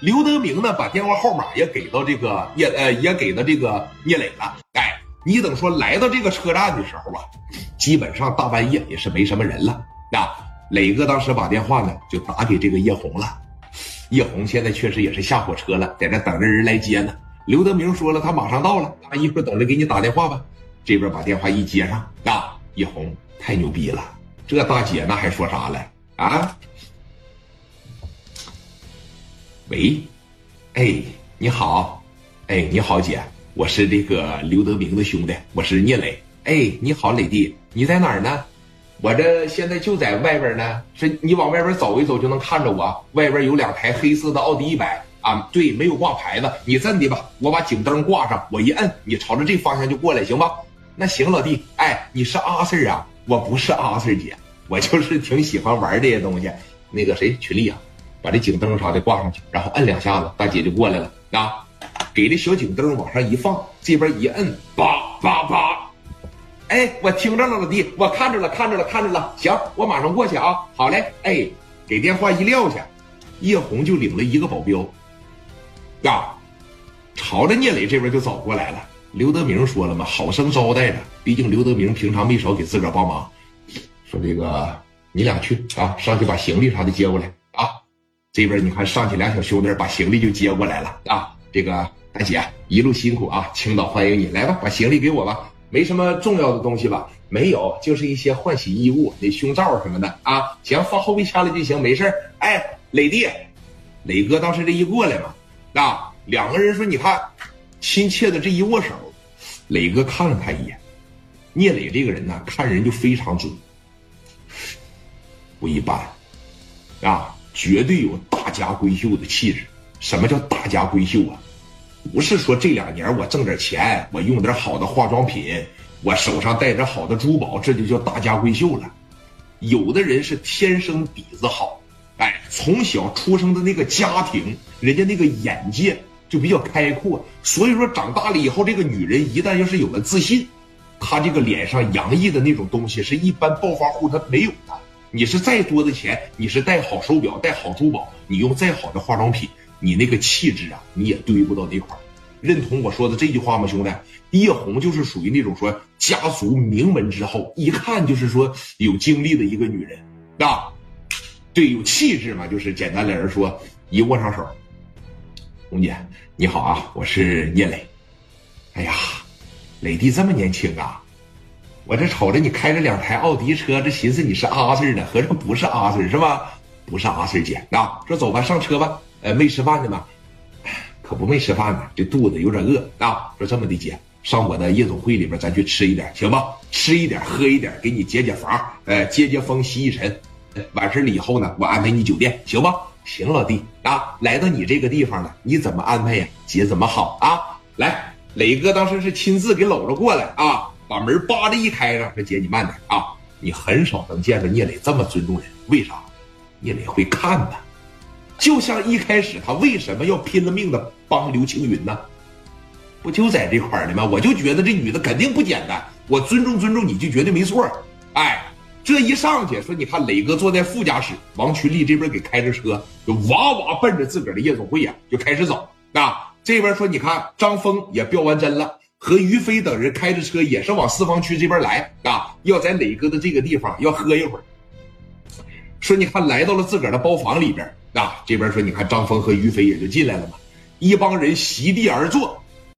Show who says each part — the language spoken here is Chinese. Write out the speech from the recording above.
Speaker 1: 刘德明呢，把电话号码也给到这个聂呃，也给到这个聂磊了。哎，你等说来到这个车站的时候啊，基本上大半夜也是没什么人了。啊，磊哥当时把电话呢就打给这个叶红了。叶红现在确实也是下火车了，在这等着人来接呢。刘德明说了，他马上到了，他，一会儿等着给你打电话吧。这边把电话一接上，啊，叶红太牛逼了，这大姐那还说啥了啊？喂，哎，你好，哎，你好姐，我是这个刘德明的兄弟，我是聂磊。哎，你好，磊弟，你在哪儿呢？我这现在就在外边呢，是你往外边走一走就能看着我。外边有两台黑色的奥迪一百啊，对，没有挂牌子。你这么的吧，我把警灯挂上，我一摁，你朝着这方向就过来，行吧？那行，老弟，哎，你是阿 Sir 啊？我不是阿 Sir 姐，我就是挺喜欢玩这些东西。那个谁，群力啊？把这警灯啥的挂上去，然后摁两下子，大姐就过来了啊！给这小警灯往上一放，这边一摁，叭叭叭！哎，我听着了，老弟，我看着了，看着了，看着了。行，我马上过去啊！好嘞，哎，给电话一撂下，叶红就领了一个保镖，呀，朝着聂磊这边就走过来了。刘德明说了嘛，好生招待着，毕竟刘德明平常没少给自个儿帮忙。说这个，你俩去啊，上去把行李啥的接过来。这边你看上去俩小兄弟把行李就接过来了啊！这个大姐一路辛苦啊，青岛欢迎你来吧，把行李给我吧，没什么重要的东西吧？没有，就是一些换洗衣物、那胸罩什么的啊。行，放后备箱里就行，没事哎，磊弟，磊哥当时这一过来嘛，啊，两个人说你看，亲切的这一握手，磊哥看了他一眼，聂磊这个人呢，看人就非常准，不一般，啊。绝对有大家闺秀的气质。什么叫大家闺秀啊？不是说这两年我挣点钱，我用点好的化妆品，我手上戴着好的珠宝，这就叫大家闺秀了。有的人是天生底子好，哎，从小出生的那个家庭，人家那个眼界就比较开阔，所以说长大了以后，这个女人一旦要是有了自信，她这个脸上洋溢的那种东西，是一般暴发户她没有。你是再多的钱，你是戴好手表、戴好珠宝，你用再好的化妆品，你那个气质啊，你也堆不到那块儿。认同我说的这句话吗，兄弟？叶红就是属于那种说家族名门之后，一看就是说有经历的一个女人，啊，对，有气质嘛，就是简单来说，一握上手，红姐你好啊，我是聂磊。哎呀，磊弟这么年轻啊！我这瞅着你开着两台奥迪车，这寻思你是阿 Sir 呢，合着不是阿 Sir 是吧？不是阿 Sir 姐啊，说走吧，上车吧。呃，没吃饭呢吗？可不没吃饭呢，这肚子有点饿啊。说这么的姐，上我的夜总会里边，咱去吃一点，行吧？吃一点，喝一点，给你解解乏，呃，接接风，吸一尘。完事了以后呢，我安排你酒店，行吧？行，老弟啊，来到你这个地方了，你怎么安排呀？姐怎么好啊？来，磊哥当时是亲自给搂着过来啊。把门扒着一开上，说姐你慢点啊！你很少能见着聂磊这么尊重人，为啥？聂磊会看的，就像一开始他为什么要拼了命的帮刘青云呢？不就在这块儿呢吗？我就觉得这女的肯定不简单，我尊重尊重你就绝对没错。哎，这一上去说，你看磊哥坐在副驾驶，王群力这边给开着车，就哇哇奔着自个儿的夜总会呀就开始走。啊，这边说你看张峰也标完针了。和于飞等人开着车也是往四方区这边来啊，要在磊哥的这个地方要喝一会儿。说你看来到了自个儿的包房里边啊，这边说你看张峰和于飞也就进来了嘛，一帮人席地而坐，